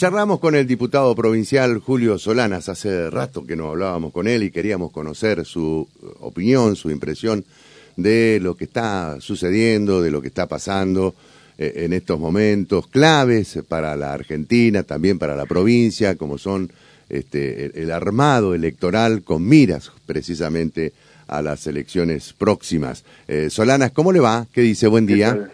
Charlamos con el diputado provincial Julio Solanas, hace rato que no hablábamos con él y queríamos conocer su opinión, su impresión de lo que está sucediendo, de lo que está pasando eh, en estos momentos claves para la Argentina, también para la provincia, como son este, el, armado electoral con miras precisamente a las elecciones próximas. Eh, Solanas, ¿cómo le va? ¿Qué dice? Buen día.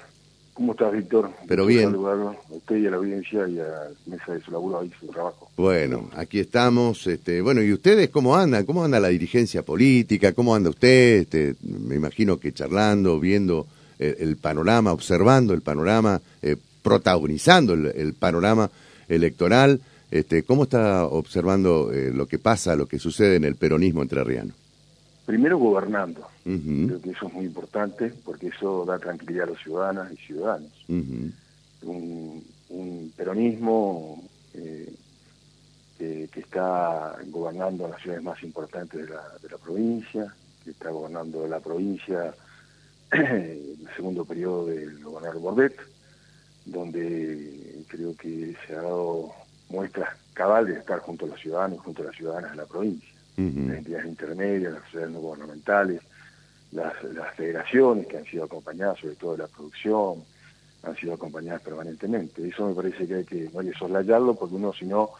¿Cómo estás, Víctor? Pero bien. a usted y a la audiencia y a la mesa de su laburo ahí, su trabajo. Bueno, aquí estamos. Este, bueno, ¿y ustedes cómo andan? ¿Cómo anda la dirigencia política? ¿Cómo anda usted? Este, me imagino que charlando, viendo el, panorama, observando el panorama, eh, protagonizando el, panorama electoral. Este, ¿Cómo está observando eh, lo que pasa, lo que sucede en el peronismo entrerriano? Primero gobernando. Creo que eso es muy importante porque eso da tranquilidad a los ciudadanas y ciudadanos. un, peronismo eh, que, está gobernando las ciudades más importantes de la, de la provincia, que está gobernando la provincia en el segundo periodo del gobernador Bordet, donde creo que se ha dado muestras cabal de estar junto a los ciudadanos, junto a las ciudadanas de la provincia las entidades intermedias, las sociedades no gubernamentales, las, federaciones que han sido acompañadas, sobre todo de la producción, han sido acompañadas permanentemente. Eso me parece que hay que, no hay que soslayarlo porque uno si no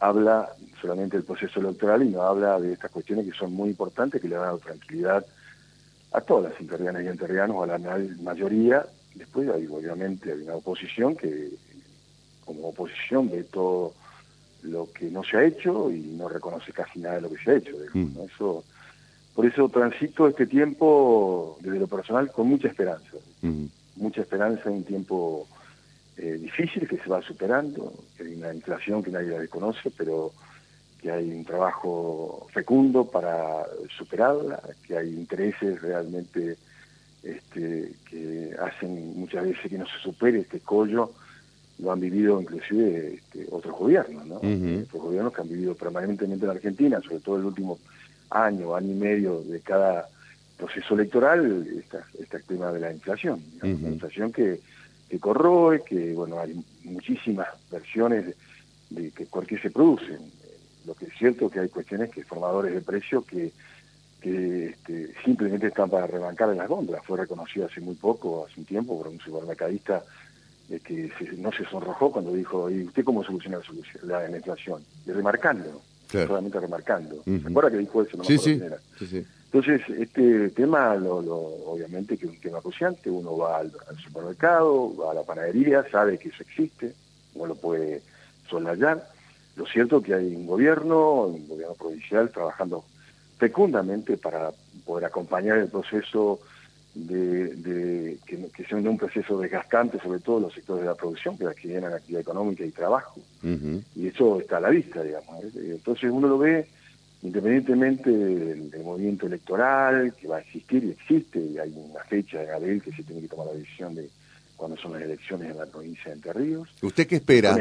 habla solamente del proceso electoral y no habla de estas cuestiones que son muy importantes, que le dan tranquilidad a todas las interrianas y interrianos, a la mayoría. Después hay obviamente hay una oposición que como oposición ve todo lo que no se ha hecho y no reconoce casi nada de lo que se ha hecho. Mm. Eso, por eso transito este tiempo desde lo personal con mucha esperanza, mm. mucha esperanza en un tiempo eh, difícil que se va superando, que hay una inflación que nadie la desconoce, pero que hay un trabajo fecundo para superarla, que hay intereses realmente este, que hacen muchas veces que no se supere este collo lo han vivido inclusive este, otros gobiernos, ¿no? Otros gobiernos que han vivido permanentemente en Argentina, sobre todo el último año, año y medio de cada proceso electoral, esta, esta tema de la inflación, la inflación que, que corroe, que bueno, hay muchísimas versiones de, que por qué se producen. Lo que es cierto es que hay cuestiones que formadores de precios que, que este, simplemente están para rebancar en las góndolas. Fue reconocido hace muy poco, hace un tiempo, por un supermercadista que no se sonrojó cuando dijo, ¿y usted cómo soluciona la, la, inflación? Y remarcando, solamente remarcando. ¿Se acuerda que dijo eso? No sí, sí. Entonces, este tema, lo, obviamente que es un tema cruciante, uno va al, supermercado, va a la panadería, sabe que eso existe, no lo puede soslayar. Lo cierto es que hay un gobierno, un gobierno provincial, trabajando fecundamente para poder acompañar el proceso de, que, que, sea un proceso desgastante, sobre todo en los sectores de la producción, que generan actividad económica y trabajo. Y eso está a la vista, digamos. ¿eh? Entonces uno lo ve independientemente del, movimiento electoral que va a existir y existe, y hay una fecha en abril que se tiene que tomar la decisión de cuándo son las elecciones en la provincia de Entre Ríos. ¿Usted qué espera?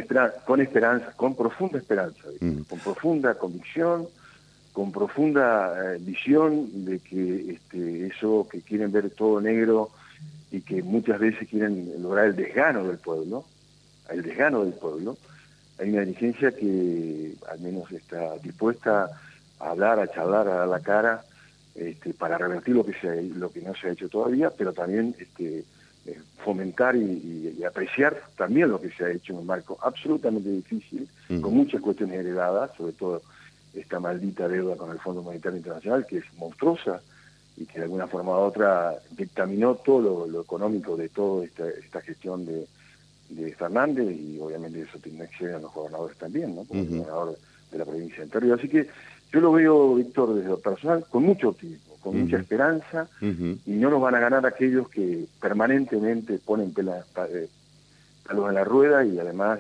Con, esperanza, con profunda esperanza, con profunda convicción con profunda eh, visión de que este, eso que quieren ver todo negro y que muchas veces quieren lograr el desgano del pueblo, el desgano del pueblo, hay una dirigencia que al menos está dispuesta a hablar, a charlar, a dar la cara este, para revertir lo que, se, lo que no se ha hecho todavía, pero también este, eh, fomentar y, apreciar también lo que se ha hecho en un marco absolutamente difícil, con muchas cuestiones heredadas, sobre todo esta maldita deuda con el Fondo Monetario Internacional, que es monstruosa y que de alguna forma u otra dictaminó todo lo, económico de toda esta, esta gestión de, de, Fernández y obviamente eso tiene que a los gobernadores también, ¿no? Como gobernador de la provincia de Entre así que yo lo veo, Víctor, desde lo personal, con mucho optimismo, con mucha esperanza, y no nos van a ganar aquellos que permanentemente ponen pela, eh, palos en la rueda y además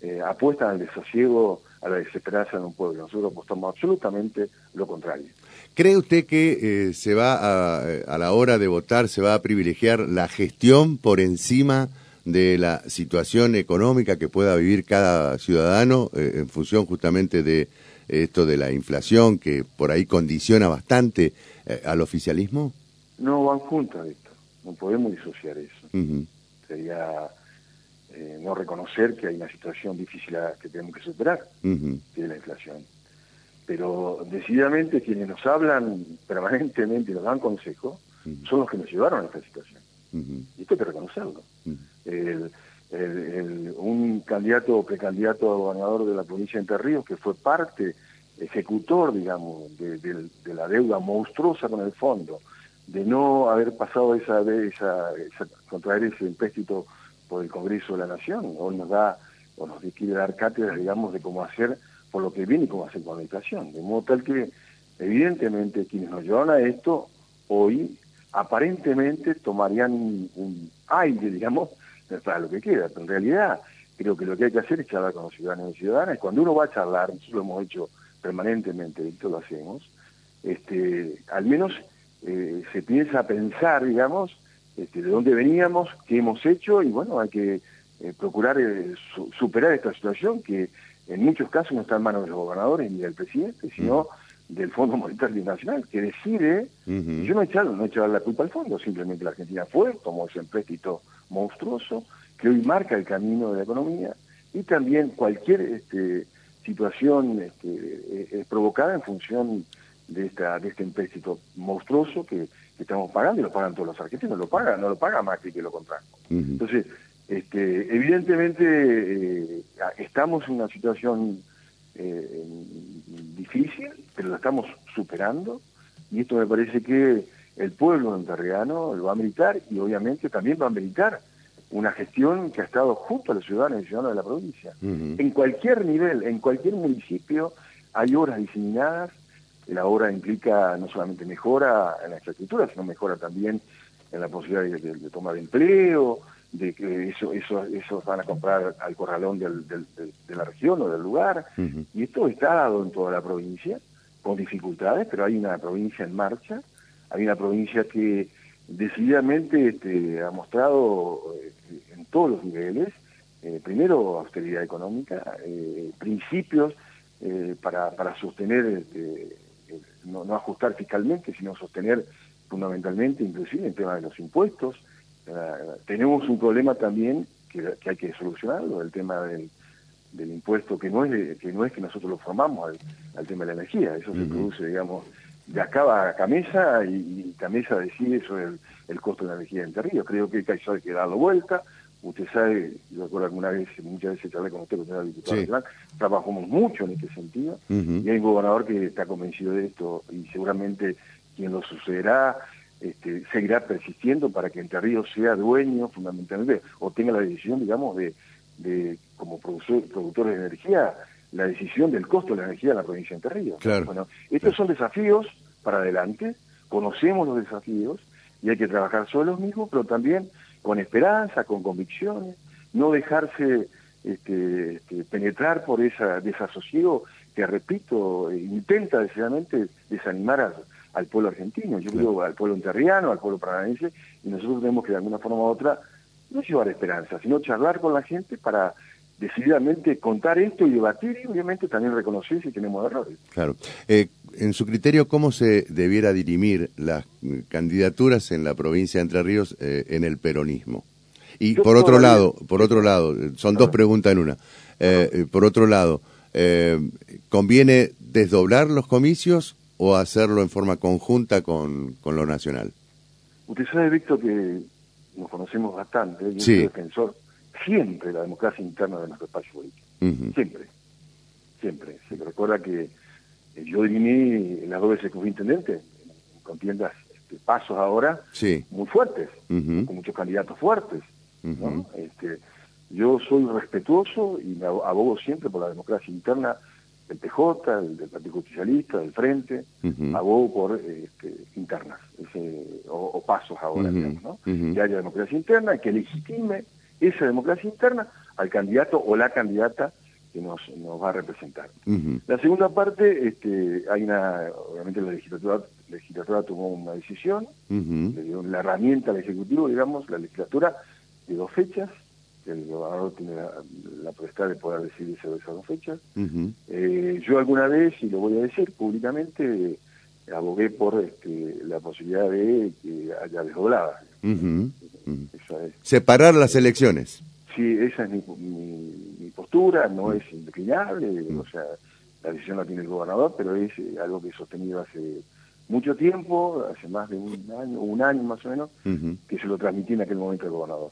eh, apuestan al desasiego a la desesperanza de un pueblo. Nosotros apostamos absolutamente lo contrario. ¿Cree usted que eh, se va a, a, la hora de votar, se va a privilegiar la gestión por encima de la situación económica que pueda vivir cada ciudadano eh, en función justamente de esto de la inflación que por ahí condiciona bastante eh, al oficialismo? No van juntas, Víctor. No podemos disociar eso. Sería eh, no reconocer que hay una situación difícil que tenemos que superar, que es la inflación. Pero decididamente quienes nos hablan permanentemente y nos dan consejo son los que nos llevaron a esta situación. Y esto hay que reconocerlo. un candidato o precandidato a gobernador de la provincia de Entre Ríos que fue parte, ejecutor, digamos, de, la deuda monstruosa con el fondo, de no haber pasado esa, esa, esa contraer ese empréstito por el Congreso de la Nación, hoy nos da, o nos quiere dar cátedras, digamos, de cómo hacer por lo que viene y cómo hacer con la inflación. De modo tal que, evidentemente, quienes nos llevan a esto, hoy, aparentemente tomarían un, aire, digamos, para lo que queda. Pero en realidad, creo que lo que hay que hacer es charlar con los ciudadanos y ciudadanas. Cuando uno va a charlar, nosotros lo hemos hecho permanentemente, esto lo hacemos, este, al menos eh, se piensa a pensar, digamos, este, de dónde veníamos, qué hemos hecho y bueno, hay que eh, procurar eh, superar esta situación que en muchos casos no está en manos de los gobernadores ni del presidente, sino mm. del Fondo Monetario Internacional, que decide, yo no he, echado, no he echado la culpa al fondo, simplemente la Argentina fue, tomó ese empréstito monstruoso, que hoy marca el camino de la economía, y también cualquier este, situación este, es provocada en función de, esta, de este empréstito monstruoso que, estamos pagando y lo pagan todos los argentinos, lo pagan, no lo paga Macri que lo contrajo. Entonces, este, evidentemente eh, estamos en una situación eh, difícil, pero la estamos superando y esto me parece que el pueblo enterriano lo va a militar y obviamente también va a militar una gestión que ha estado junto a los ciudadanos y ciudadanos de la provincia. En cualquier nivel, en cualquier municipio hay obras diseminadas la obra implica no solamente mejora en la infraestructura, sino mejora también en la posibilidad de, tomar empleo, de que eso, eso, esos van a comprar al corralón del, de la región o del lugar. Y esto está dado en toda la provincia, con dificultades, pero hay una provincia en marcha, hay una provincia que decididamente este, ha mostrado eh, en todos los niveles, eh, primero austeridad económica, eh, principios para, para sostener este, no, no, ajustar fiscalmente, sino sostener fundamentalmente, inclusive el tema de los impuestos. Eh, tenemos un problema también que, hay que solucionarlo, el tema del, del impuesto que no es que no es que nosotros lo formamos al, tema de la energía, eso se produce, digamos, de acá a Camesa y, y Camesa decide sobre el, el, costo de la energía en Ríos. Creo que hay que darlo vuelta, Usted sabe, yo recuerdo alguna vez, muchas veces charlé con usted, cuando era diputado trabajamos mucho en este sentido, y hay un gobernador que está convencido de esto, y seguramente quien lo sucederá este, seguirá persistiendo para que Entre Ríos sea dueño fundamentalmente, o tenga la decisión, digamos, de, de como productor, productor de energía, la decisión del costo de la energía en la provincia de Entre Ríos. Bueno, estos son desafíos para adelante, conocemos los desafíos, y hay que trabajar sobre los mismos, pero también con esperanza, con convicciones, no dejarse este, este, penetrar por esa desasosiego que, repito, intenta decididamente desanimar al, pueblo argentino, yo digo al pueblo enterriano, al pueblo paranaense, y nosotros tenemos que de alguna forma u otra no llevar esperanza, sino charlar con la gente para decididamente contar esto y debatir y obviamente también reconocer si tenemos errores. Claro. Eh, en su criterio, ¿cómo se debiera dirimir las candidaturas en la provincia de Entre Ríos eh, en el peronismo? Y por otro lado, por otro lado, son dos preguntas en una. Eh, por otro lado, ¿conviene desdoblar los comicios o hacerlo en forma conjunta con, con lo nacional? Usted sabe, Víctor, que nos conocemos bastante, yo soy defensor siempre la democracia interna de nuestro espacio político. Siempre. Siempre. Se recuerda que eh, yo dirimí las dos veces que fui intendente, con tiendas este, pasos ahora muy fuertes, con muchos candidatos fuertes. este, yo soy respetuoso y me abogo siempre por la democracia interna del PJ, del, Partido Socialista, del Frente, abogo por este, internas, o, pasos ahora, digamos, ¿no? Que haya democracia interna y que legitime esa democracia interna al candidato o la candidata que nos, nos va a representar. La segunda parte, este, hay una, obviamente la legislatura, legislatura tomó una decisión, le dio la herramienta al Ejecutivo, digamos, la legislatura, de dos fechas, que el gobernador tiene la, la de poder decidir sobre esas dos fechas. Eh, yo alguna vez, y lo voy a decir públicamente, abogué por este, la posibilidad de que haya Separar las elecciones. Sí, esa es mi, postura, no es indeclinable, o sea, la decisión la tiene el gobernador, pero es eh, algo que he sostenido hace mucho tiempo, hace más de un año, un año más o menos, que se lo transmití en aquel momento al gobernador.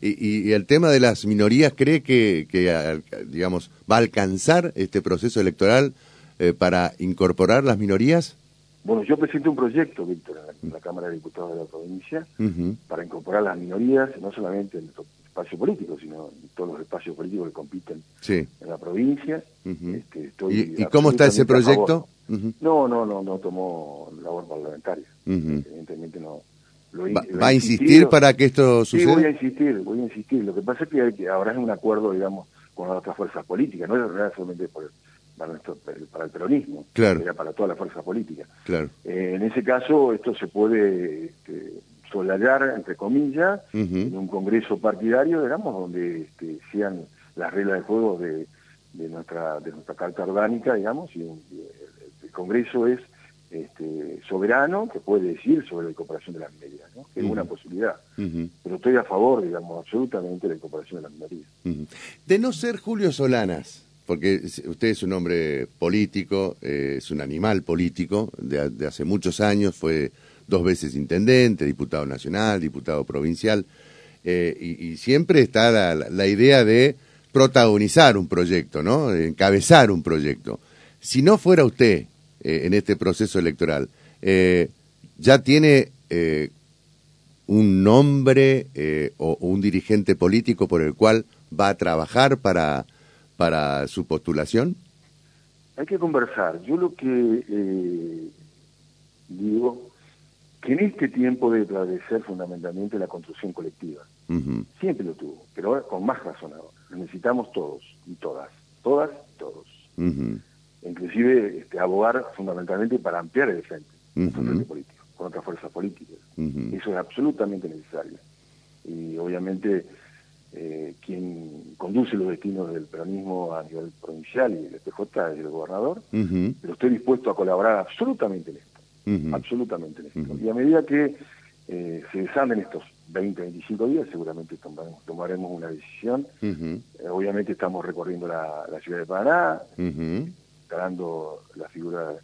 ¿Y, el tema de las minorías cree que, digamos, va a alcanzar este proceso electoral eh, para incorporar las minorías? Bueno, yo presenté un proyecto, Víctor, en la, Cámara de Diputados de la provincia, para incorporar las minorías, no solamente en nuestro espacio político, sino en todos los espacios políticos que compiten en la provincia. Este, ¿Y, cómo está ese proyecto? No, no, no, no tomó labor parlamentaria. Evidentemente no. ¿Va, a insistir para que esto suceda? Sí, voy a insistir, voy a insistir. Lo que pasa es que, ahora es un acuerdo, digamos, con las otras fuerzas políticas, no es solamente por el para, para el peronismo, era para toda la fuerza política. Claro. Eh, en ese caso, esto se puede este, solayar, entre comillas, en un congreso partidario, digamos, donde este, sean las reglas de juego de, de, nuestra, de nuestra carta orgánica, digamos, y, el, congreso es este, soberano, que puede decir sobre la incorporación de las medias, ¿no? que es una posibilidad. Pero estoy a favor, digamos, absolutamente de la incorporación de las medidas. De no ser Julio Solanas, porque usted es un hombre político, eh, es un animal político, de, hace muchos años, fue dos veces intendente, diputado nacional, diputado provincial, eh, y, siempre está la, idea de protagonizar un proyecto, ¿no? encabezar un proyecto. Si no fuera usted eh, en este proceso electoral, ¿ya tiene un nombre o un dirigente político por el cual va a trabajar para para su postulación? Hay que conversar. Yo lo que eh, digo, que en este tiempo de agradecer fundamentalmente la construcción colectiva. Siempre lo tuvo, pero ahora con más razón ahora. necesitamos todos y todas, todas y todos. Inclusive este, abogar fundamentalmente para ampliar el frente, el frente político, con otras fuerzas políticas. Eso es absolutamente necesario. Y obviamente eh, quien conduce los destinos del peronismo a nivel provincial y del PJ es el gobernador, pero estoy dispuesto a colaborar absolutamente en esto, absolutamente en esto. Y a medida que eh, se desanden estos 20, 25 días, seguramente tomaremos, una decisión. Eh, obviamente estamos recorriendo la, ciudad de Paraná, instalando la figura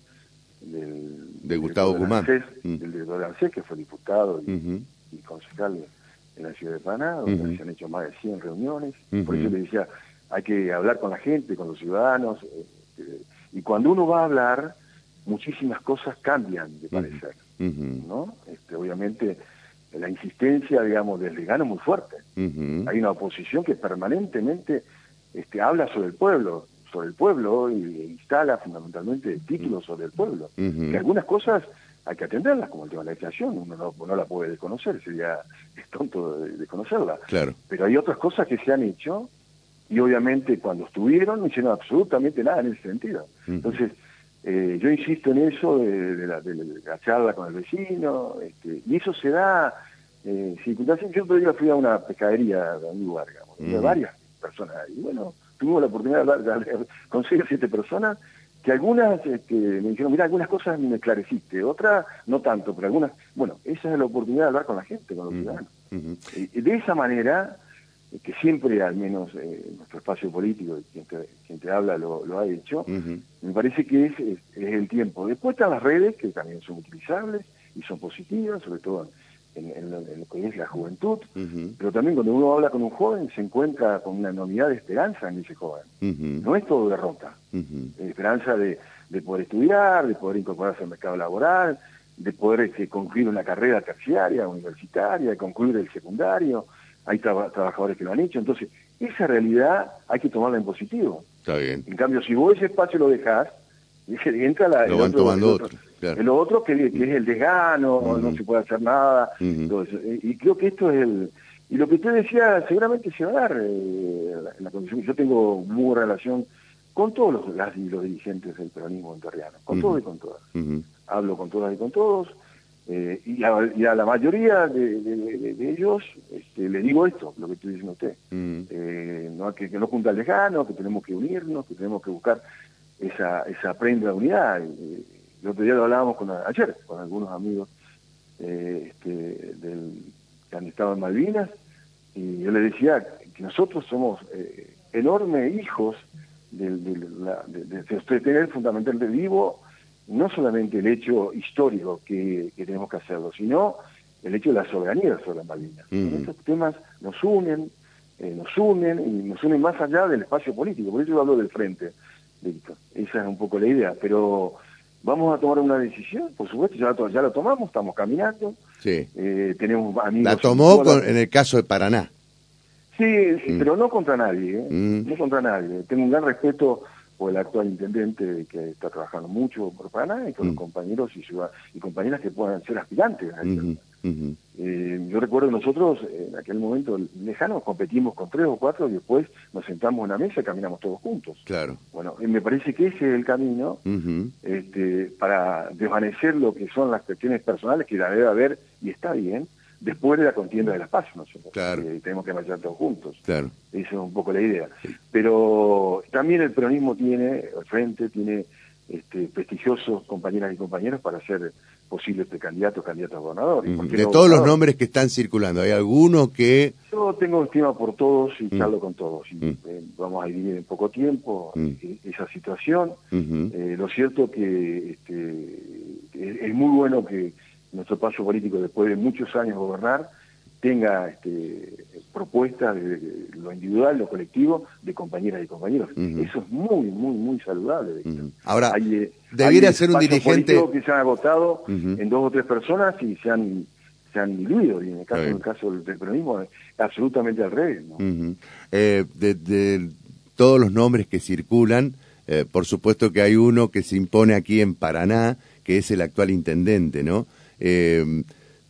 del, de Gustavo Guzmán, del director de ANSES, que fue diputado y, y concejal en la ciudad de Paraná, donde se han hecho más de 100 reuniones. Por eso le decía, hay que hablar con la gente, con los ciudadanos. Este, y cuando uno va a hablar, muchísimas cosas cambian de parecer. ¿no? Este, obviamente, la insistencia, digamos, del legano es muy fuerte. Hay una oposición que permanentemente este, habla sobre el pueblo, sobre el pueblo y instala fundamentalmente títulos sobre el pueblo. Que algunas cosas hay que atenderlas, como el tema de la inflación, uno no, la puede desconocer, sería es tonto de desconocerla. Claro. Pero hay otras cosas que se han hecho y obviamente cuando estuvieron no hicieron absolutamente nada en ese sentido. Entonces, eh, yo insisto en eso de, la, charla con el vecino, este, y eso se da eh, circunstancias. Yo otro día fui a una pescadería de un lugar, digamos, varias personas, y bueno, tuvimos la oportunidad de hablar con seis o siete personas que algunas este, me dijeron, mira, algunas cosas me esclareciste, otras no tanto, pero algunas, bueno, esa es la oportunidad de hablar con la gente, con los ciudadanos. y de esa manera, que siempre, al menos eh, nuestro espacio político, quien te, quien te habla lo, ha hecho, me parece que es, es, el tiempo. Después están las redes, que también son utilizables y son positivas, sobre todo en, lo que es la juventud, pero también cuando uno habla con un joven se encuentra con una novedad de esperanza en ese joven. No es todo derrota, esperanza de, poder estudiar, de poder incorporarse al mercado laboral, de poder este, concluir una carrera terciaria, universitaria, de concluir el secundario. Hay trabajadores que lo han hecho, entonces esa realidad hay que tomarla en positivo. Está bien. En cambio, si vos ese espacio lo dejás, entra la, lo van tomando otro lo otro que, es el desgano, no se puede hacer nada. y creo que esto es el... Y lo que usted decía, seguramente se va a dar eh, en la condición. Yo tengo muy buena relación con todos los, las, los dirigentes del peronismo enterriano, con todos y con todas. Hablo con todas y con todos. Eh, y, a, la mayoría de, ellos este, le digo esto, lo que estoy diciendo usted. Eh, no, que, que no junta el lejano, que tenemos que unirnos, que tenemos que buscar esa, esa prenda de unidad. El otro día lo hablábamos con, ayer con algunos amigos eh, este, del, que han estado en Malvinas Y yo le decía que nosotros somos eh, enormes hijos de, de, tener fundamentalmente vivo no solamente el hecho histórico que, tenemos que hacerlo, sino el hecho de la soberanía sobre las Malvinas. Estos temas nos unen, eh, nos unen y nos unen más allá del espacio político. Por eso yo hablo del frente, Esa es un poco la idea. Pero vamos a tomar una decisión, por supuesto, ya, ya la tomamos, estamos caminando. Sí. Eh, tenemos amigos. La tomó en el caso de Paraná. Sí, mm. pero no contra nadie, ¿eh? mm. no contra nadie. Tengo un gran respeto por el actual intendente que está trabajando mucho por Paraná y con los mm. compañeros y, y compañeras que puedan ser aspirantes. Eh, yo recuerdo nosotros en aquel momento lejano competimos con tres o cuatro y después nos sentamos en una mesa y caminamos todos juntos. Claro. Bueno, me parece que ese es el camino este, para desvanecer lo que son las cuestiones personales que la debe haber y está bien, después de la contienda de las paz, nosotros. Claro. Eh, tenemos que marchar todos juntos. Claro. Esa es un poco la idea. Pero también el peronismo tiene, el frente tiene este, prestigiosos compañeras y compañeros para ser posibles candidatos, candidatos a gobernador. De todos los nombres que están circulando, ¿hay alguno que...? Yo tengo estima por todos y mm. charlo con todos. Y, eh, vamos a vivir en poco tiempo e-, esa situación. Eh, lo cierto que este, es muy bueno que nuestro paso político después de muchos años gobernar tenga este, propuestas de, lo individual, lo colectivo, de compañeras y compañeros. Eso es muy, muy, muy saludable. Ahora, eh, debiera ser un dirigente... que se han agotado en dos o tres personas y se han se han diluido, y en el caso, en el caso del peronismo absolutamente al revés. Eh, de, todos los nombres que circulan, eh, por supuesto que hay uno que se impone aquí en Paraná, que es el actual intendente, ¿no? Eh,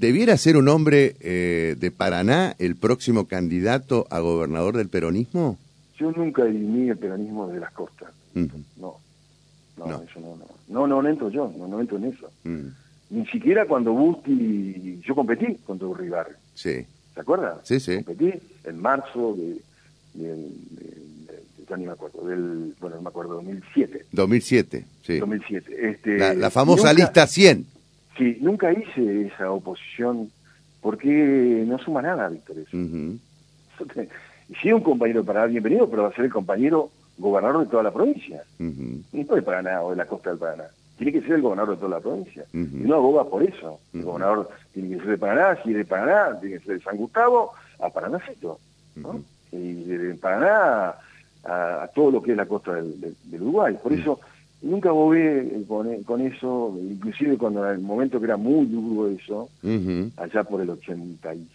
¿Debiera ser un hombre eh, de Paraná el próximo candidato a gobernador del peronismo? Yo nunca dirimí el peronismo de las costas. no. No, eso no, no. No, no, entro yo, no, no entro en eso. Ni siquiera cuando Busti, yo competí contra Uribarri. Sí. ¿Se acuerda? Sí, sí. Competí en marzo de, ya ni me acuerdo, del, bueno, no me acuerdo, 2007. 2007, sí. 2007. Este, la, famosa lista 100. Sí, nunca hice esa oposición porque no suma nada, Víctor. Eso. Y si es un compañero para bienvenido, pero va a ser el compañero gobernador de toda la provincia. No de Paraná o de la costa del Paraná. Tiene que ser el gobernador de toda la provincia. Y no aboga por eso. El gobernador tiene que ser de Paraná, si es de Paraná, tiene que ser de San Gustavo a Paranacito. ¿no? Y de Paraná a, todo lo que es la costa del, del Uruguay. Por eso nunca bobé con, con, eso, inclusive cuando en el momento que era muy duro eso, allá por el 80 y,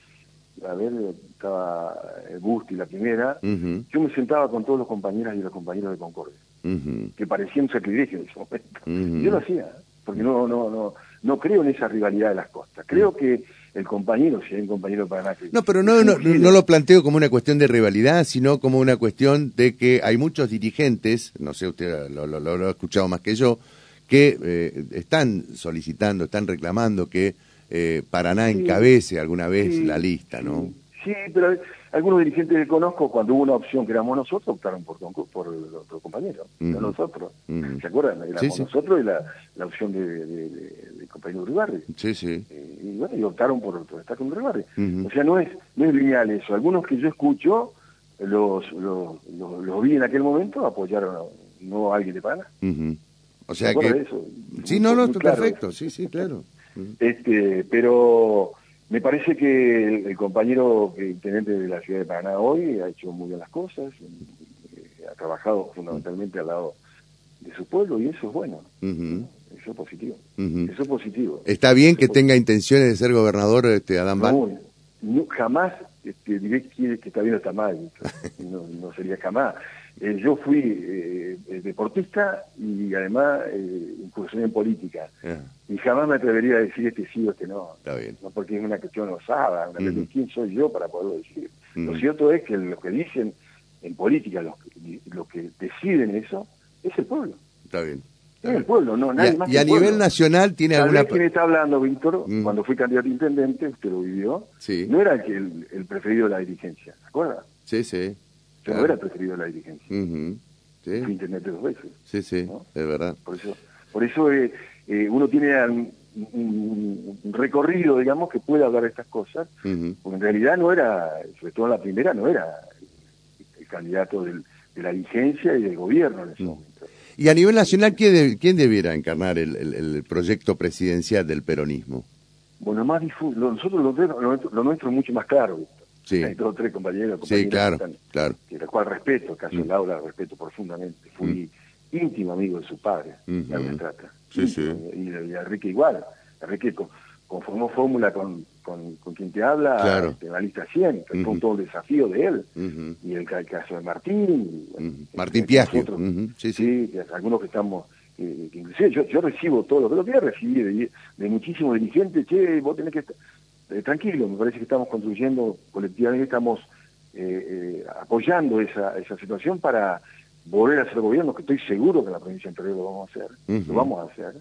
a ver, estaba el Busti la primera, yo me sentaba con todos los compañeras y los compañeros de Concordia, que parecía un sacrilegio en ese momento. Yo lo hacía, porque no, no, no, no creo en esa rivalidad de las costas. Creo que el compañero, si hay un compañero para No, pero no, no, no, lo planteo como una cuestión de rivalidad, sino como una cuestión de que hay muchos dirigentes, no sé, usted lo, lo, ha escuchado más que yo, que eh, están solicitando, están reclamando que eh, Paraná encabece alguna vez la lista, ¿no? Sí, pero algunos dirigentes que conozco, cuando hubo una opción que éramos nosotros, optaron por, por otro compañero, no nosotros. ¿Se acuerdan? Éramos nosotros y la, la opción de, de, de, compañero Uribarri. Sí, sí. Eh, y bueno, y optaron por, estar con Uribarri. O sea, no es, no es lineal eso. Algunos que yo escucho, los, los, los, vi en aquel momento, apoyaron a, no a alguien de Pana. O sea que... Eso? Sí, no, no, está perfecto, sí, sí, claro. Este, pero me parece que el, compañero intendente de la ciudad de Paraná hoy ha hecho muy bien las cosas, eh, ha trabajado fundamentalmente al lado de su pueblo y eso es bueno. Eso es positivo. Eso es positivo. ¿Está bien que tenga intenciones de ser gobernador este, Adán no, jamás este, diré que, está bien o está mal. no, no sería jamás. Eh, yo fui eh, eh, deportista y además eh, incursioné en política. Y jamás me atrevería a decir este sí o este no. Está bien. No porque es una cuestión osada, una quién soy yo para poderlo decir. Lo cierto es que lo que dicen en política, los, los que deciden eso, es el pueblo. Está bien. Es el pueblo, no, nadie y más. Y a nivel nacional tiene Tal alguna. Vez quien está hablando, Víctor, cuando fui candidato a intendente, usted lo vivió, sí. no era el, el, preferido de la dirigencia, ¿se acuerda? Sí, sí. Yo no era preferido de la dirigencia. sí. Fui intendente dos veces. Sí, sí, es verdad. Por eso, por eso eh, eh, uno tiene un, recorrido, digamos, que pueda hablar de estas cosas, porque en realidad no era, sobre todo en la primera, no era el, candidato de la vigencia y del gobierno en ese momento. Y a nivel nacional, ¿quién, quién debiera encarnar el, proyecto presidencial del peronismo? Bueno, más difuso, nosotros lo, nuestro es mucho más claro, Sí. Hay dos tres compañeros, sí, claro, claro. Que, la cual respeto, caso mm. Laura respeto profundamente. Fui mm. íntimo amigo de su padre, mm -hmm. trata. Sí, sí. Y, Enrique igual. Enrique conformó fórmula con, con, quien te habla claro. en la lista 100, que fue todo el desafío de él. Y el, caso de Martín. Martín Piaggio. Sí, sí. algunos que estamos que, inclusive yo, yo recibo todo lo que lo que recibí de, de muchísimos dirigentes, che, vos tenés que estar eh, tranquilo, me parece que estamos construyendo colectivamente, estamos eh, eh, apoyando esa, esa situación para volver a hacer gobierno, que estoy seguro que en la provincia anterior lo vamos a hacer, lo vamos a hacer.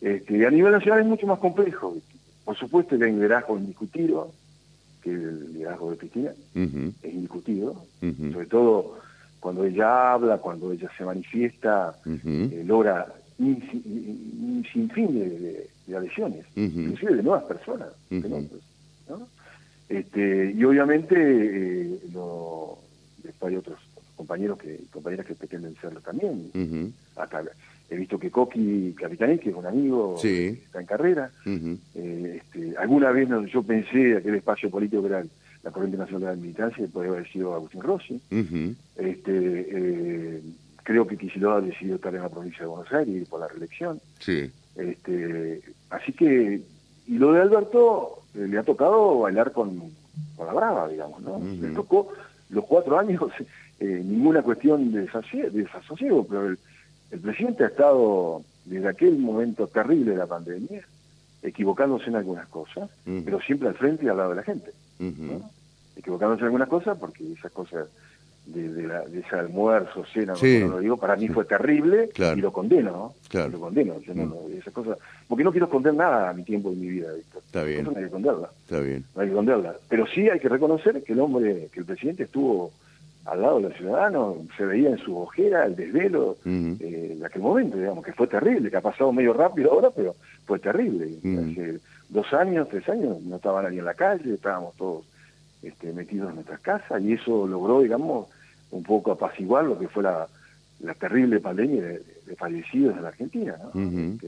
este, a nivel nacional es mucho más complejo. Por supuesto que hay un liderazgo indiscutido, que el liderazgo de Cristina es indiscutido, sobre todo cuando ella habla, cuando ella se manifiesta, logra un sinfín de, de adhesiones, inclusive de nuevas personas. este, y obviamente eh, después hay otros compañeros que compañeras que pretenden serlo también. Hasta he visto que Coqui Capitanel, que es un amigo, está en carrera. Eh, este, alguna vez yo pensé aquel espacio político que era la Corriente Nacional de la Militancia, podría haber sido Agustín Rossi. este, eh, creo que Kicillof ha decidido estar en la provincia de Buenos Aires y ir por la reelección. Sí. Este, así que, y lo de Alberto, eh, le ha tocado bailar con, con la brava, digamos, ¿no? Le tocó los cuatro años, ninguna cuestión de desasosiego, pero el, presidente ha estado desde aquel momento terrible de la pandemia, equivocándose en algunas cosas, pero siempre al frente y al lado de la gente. Equivocándose en algunas cosas porque esas cosas de, de, ese almuerzo, cena, no, lo digo, para mí fue terrible y lo condeno, ¿no? Claro. Lo condeno, yo no, mm. esas cosas, porque no quiero esconder nada a mi tiempo y mi vida, Víctor. Está bien. no hay que esconderla. Está bien. No hay que esconderla. Pero sí hay que reconocer que el hombre, que el presidente estuvo al lado de los ciudadanos, se veía en su ojera el desvelo eh, de aquel momento, digamos, que fue terrible, que ha pasado medio rápido ahora, pero fue terrible. Hace dos años, tres años, no estaba nadie en la calle, estábamos todos este, metidos en nuestras casas y eso logró, digamos, un poco apaciguar lo que fue la, la terrible pandemia de, fallecidos en la Argentina, ¿no?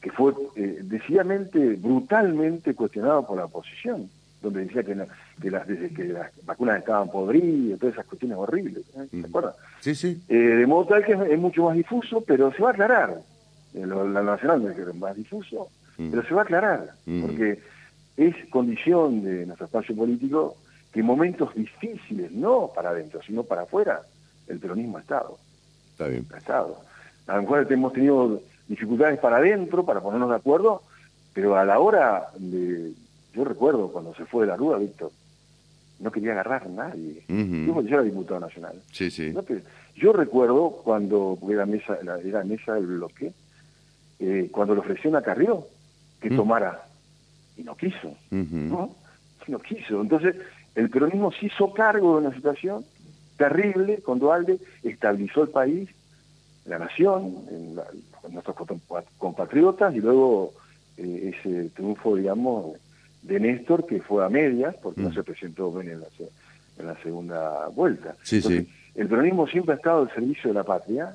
que, fue eh, decididamente, brutalmente cuestionado por la oposición, donde decía que, que, las, que las vacunas estaban podridas, todas esas cuestiones horribles, ¿eh? ¿se acuerdan? Sí, sí. Eh, de modo tal que es, mucho más difuso, pero se va a aclarar. Lo, la nacional es más difuso, pero se va a aclarar, porque es condición de nuestro espacio político que en momentos difíciles, no para adentro, sino para afuera, el peronismo ha estado. Está bien. Ha estado. A lo mejor hemos tenido dificultades para adentro, para ponernos de acuerdo, pero a la hora de... Yo recuerdo cuando se fue de la Rúa, Víctor, no quería agarrar a nadie. yo, era diputado nacional. Sí, sí. yo recuerdo cuando era mesa, era mesa del bloque, eh, cuando le ofreció a Carrió que tomara, y no quiso, ¿no? no quiso. Entonces, el peronismo se hizo cargo de una situación terrible cuando Dualde estabilizó el país, la nación, en nuestros compatriotas y luego eh, ese triunfo, digamos, de Néstor que fue a medias porque no mm. se presentó bien en la, segunda vuelta. El peronismo siempre ha estado al servicio de la patria,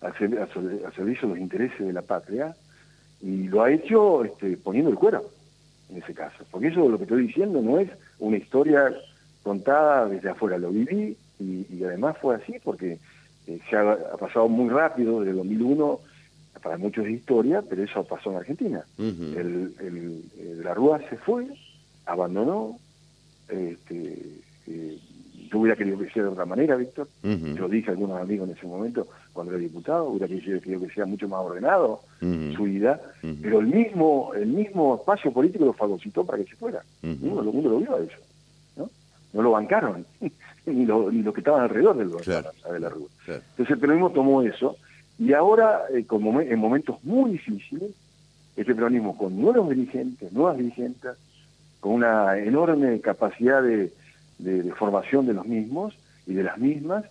al, servicio de los intereses de la patria y lo ha hecho este, poniendo el cuero en ese caso. Porque eso lo que estoy diciendo no es una historia contada desde afuera, lo viví y, además fue así porque eh, se ha, pasado muy rápido desde el 2001 para muchos es historia, pero eso pasó en Argentina. el, la Rúa se fue, abandonó, este, eh, yo hubiera querido que sea de otra manera, Víctor. Yo dije a algunos amigos en ese momento, cuando era diputado, hubiera querido, que sea mucho más ordenado su vida, pero el mismo el mismo espacio político lo fagocitó para que se fuera. Uno, lo vio a eso. ¿no? No lo bancaron, ni, lo, ni los que estaban alrededor del claro. de la Rúa. Entonces el peronismo tomó eso, y ahora, eh, como en momentos muy difíciles, este peronismo con nuevos dirigentes, nuevas dirigentes, con una enorme capacidad de de, formación de los mismos y de las mismas,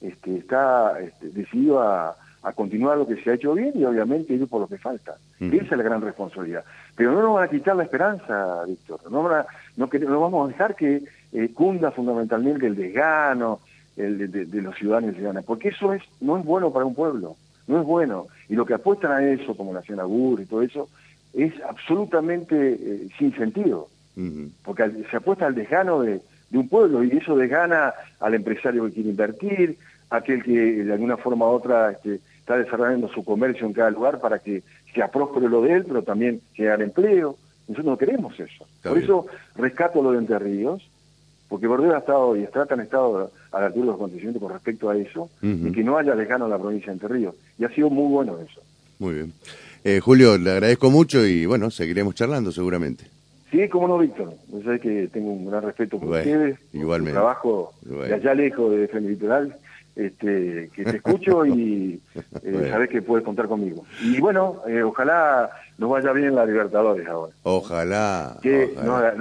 este, está este, decidido a, a continuar lo que se ha hecho bien y obviamente ir por lo que falta. Esa es la gran responsabilidad. Pero no nos van a quitar la esperanza, Víctor. No, no, no vamos a dejar que eh, cunda fundamentalmente el desgano el de, los ciudadanos y ciudadanas, porque eso es no es bueno para un pueblo, no es bueno. Y lo que apuestan a eso, como Nación Agur y todo eso, es absolutamente eh, sin sentido. Porque se apuesta al desgano de, de un pueblo y eso desgana al empresario que quiere invertir, aquel que de alguna forma u otra este, está desarrollando su comercio en cada lugar para que sea próspero lo de él, pero también generar empleo. Nosotros no queremos eso. Por eso rescato lo de Entre Ríos, porque Bordeo ha estado y Estrata han estado a la altura de los acontecimientos con respecto a eso, y que no haya lejano a la provincia de Entre Ríos. Y ha sido muy bueno eso. Muy bien. Eh, Julio, le agradezco mucho y bueno, seguiremos charlando seguramente. Sí, como no, Víctor. Yo sé que tengo un gran respeto por ustedes, igualmente. trabajo de allá lejos de Defensa Litoral, este, que te escucho y eh, sabes que puedes contar conmigo. Y bueno, eh, ojalá nos vaya bien la Libertadores ahora. Ojalá. Que ojalá.